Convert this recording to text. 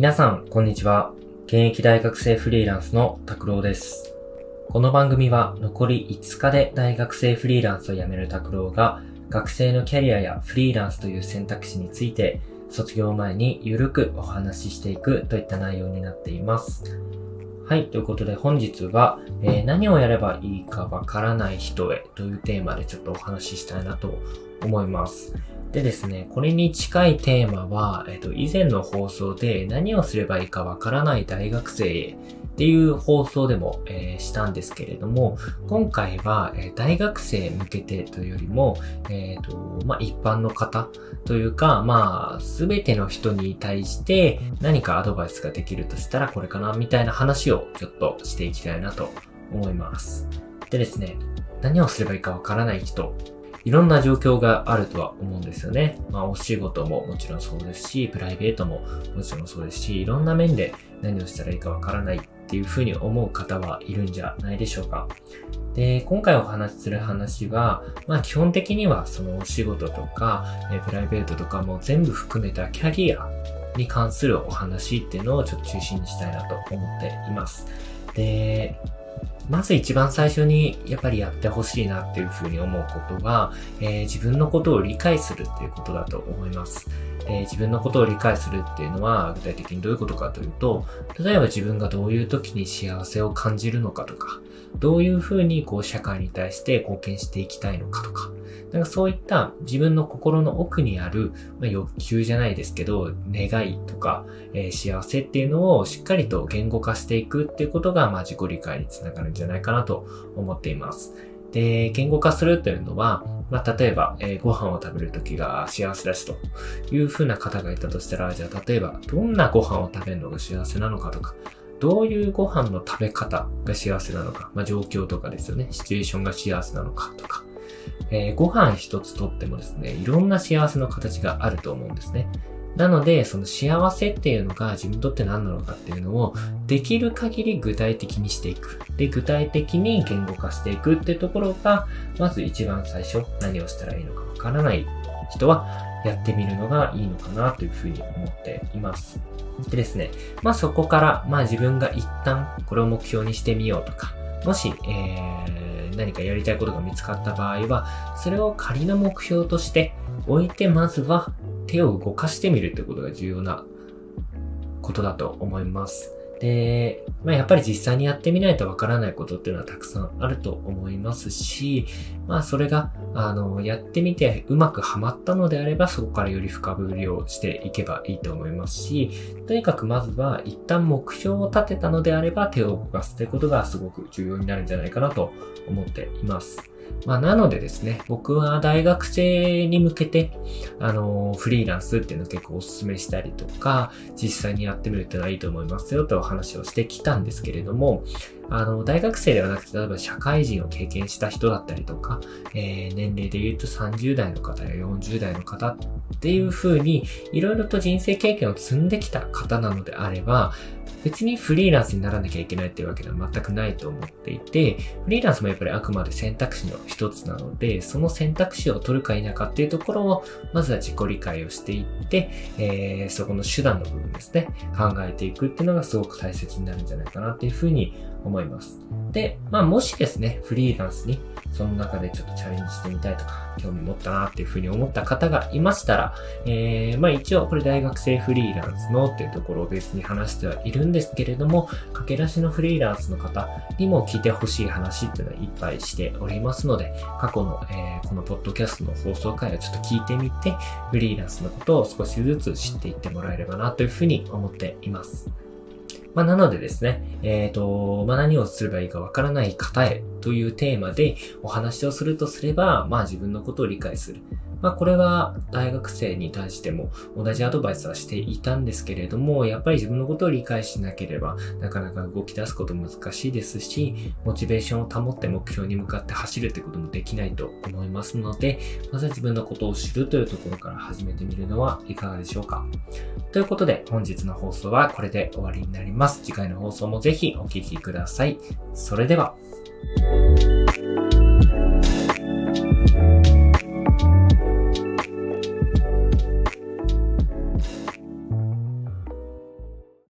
皆さん、こんにちは。現役大学生フリーランスの拓郎です。この番組は残り5日で大学生フリーランスを辞める拓郎が学生のキャリアやフリーランスという選択肢について卒業前にゆるくお話ししていくといった内容になっています。はい。ということで本日は、えー、何をやればいいかわからない人へというテーマでちょっとお話ししたいなと思います。でですね、これに近いテーマは、えっと、以前の放送で何をすればいいかわからない大学生へっていう放送でも、えー、したんですけれども、今回は、えー、大学生向けてというよりも、えっ、ー、と、まあ、一般の方というか、まあ、すべての人に対して何かアドバイスができるとしたらこれかな、みたいな話をちょっとしていきたいなと思います。でですね、何をすればいいかわからない人いろんな状況があるとは思うんですよね。まあお仕事ももちろんそうですし、プライベートももちろんそうですし、いろんな面で何をしたらいいかわからないっていうふうに思う方はいるんじゃないでしょうか。で、今回お話しする話は、まあ基本的にはそのお仕事とか、えプライベートとかも全部含めたキャリアに関するお話っていうのをちょっと中心にしたいなと思っています。で、まず一番最初にやっぱりやってほしいなっていうふうに思うことが、えー、自分のことを理解するっていうことだと思います。え、自分のことを理解するっていうのは具体的にどういうことかというと、例えば自分がどういう時に幸せを感じるのかとか、どういうふうにこう社会に対して貢献していきたいのかとか、なんかそういった自分の心の奥にある、まあ、欲求じゃないですけど、願いとか、えー、幸せっていうのをしっかりと言語化していくっていうことが、まあ、自己理解につながるんじゃないかなと思っています。で、言語化するというのは、まあ、例えば、えー、ご飯を食べるときが幸せだしというふうな方がいたとしたら、じゃあ例えば、どんなご飯を食べるのが幸せなのかとか、どういうご飯の食べ方が幸せなのか、まあ、状況とかですよね、シチュエーションが幸せなのかとか、えー、ご飯一つとってもですね、いろんな幸せの形があると思うんですね。なので、その幸せっていうのが自分にとって何なのかっていうのを、できる限り具体的にしていく。で、具体的に言語化していくっていうところが、まず一番最初、何をしたらいいのかわからない人は、やってみるのがいいのかなというふうに思っています。でですね、まあそこから、まあ自分が一旦これを目標にしてみようとか、もし、えー、何かやりたいことが見つかった場合は、それを仮の目標として置いて、まずは手を動かしてみるってことが重要なことだと思います。で、まあ、やっぱり実際にやってみないとわからないことっていうのはたくさんあると思いますし、まあそれが、あの、やってみてうまくはまったのであればそこからより深掘りをしていけばいいと思いますし、とにかくまずは一旦目標を立てたのであれば手を動かすということがすごく重要になるんじゃないかなと思っています。まあ、なのでですね、僕は大学生に向けて、あの、フリーランスっていうのを結構お勧めしたりとか、実際にやってみるっていうのはいいと思いますよとお話をしてきたんですけれども、あの、大学生ではなくて、例えば社会人を経験した人だったりとか、えー、年齢で言うと30代の方や40代の方っていう風に、いろいろと人生経験を積んできた方なのであれば、別にフリーランスにならなきゃいけないっていうわけでは全くないと思っていて、フリーランスもやっぱりあくまで選択肢の一つなので、その選択肢を取るか否かっていうところを、まずは自己理解をしていって、えー、そこの手段の部分ですね、考えていくっていうのがすごく大切になるんじゃないかなっていうふうに思います。思いますで、まあもしですね、フリーランスにその中でちょっとチャレンジしてみたいとか、興味持ったなっていうふうに思った方がいましたら、えー、まあ一応これ大学生フリーランスのっていうところをベースに話してはいるんですけれども、駆け出しのフリーランスの方にも聞いてほしい話っていうのはいっぱいしておりますので、過去の、えー、このポッドキャストの放送回をちょっと聞いてみて、フリーランスのことを少しずつ知っていってもらえればなというふうに思っています。まあ、なのでですね、えっ、ー、と、まあ、何をすればいいかわからない方へというテーマでお話をするとすれば、まあ、自分のことを理解する。まあこれは大学生に対しても同じアドバイスはしていたんですけれども、やっぱり自分のことを理解しなければなかなか動き出すこと難しいですし、モチベーションを保って目標に向かって走るってこともできないと思いますので、まずは自分のことを知るというところから始めてみるのはいかがでしょうか。ということで本日の放送はこれで終わりになります。次回の放送もぜひお聴きください。それでは。Música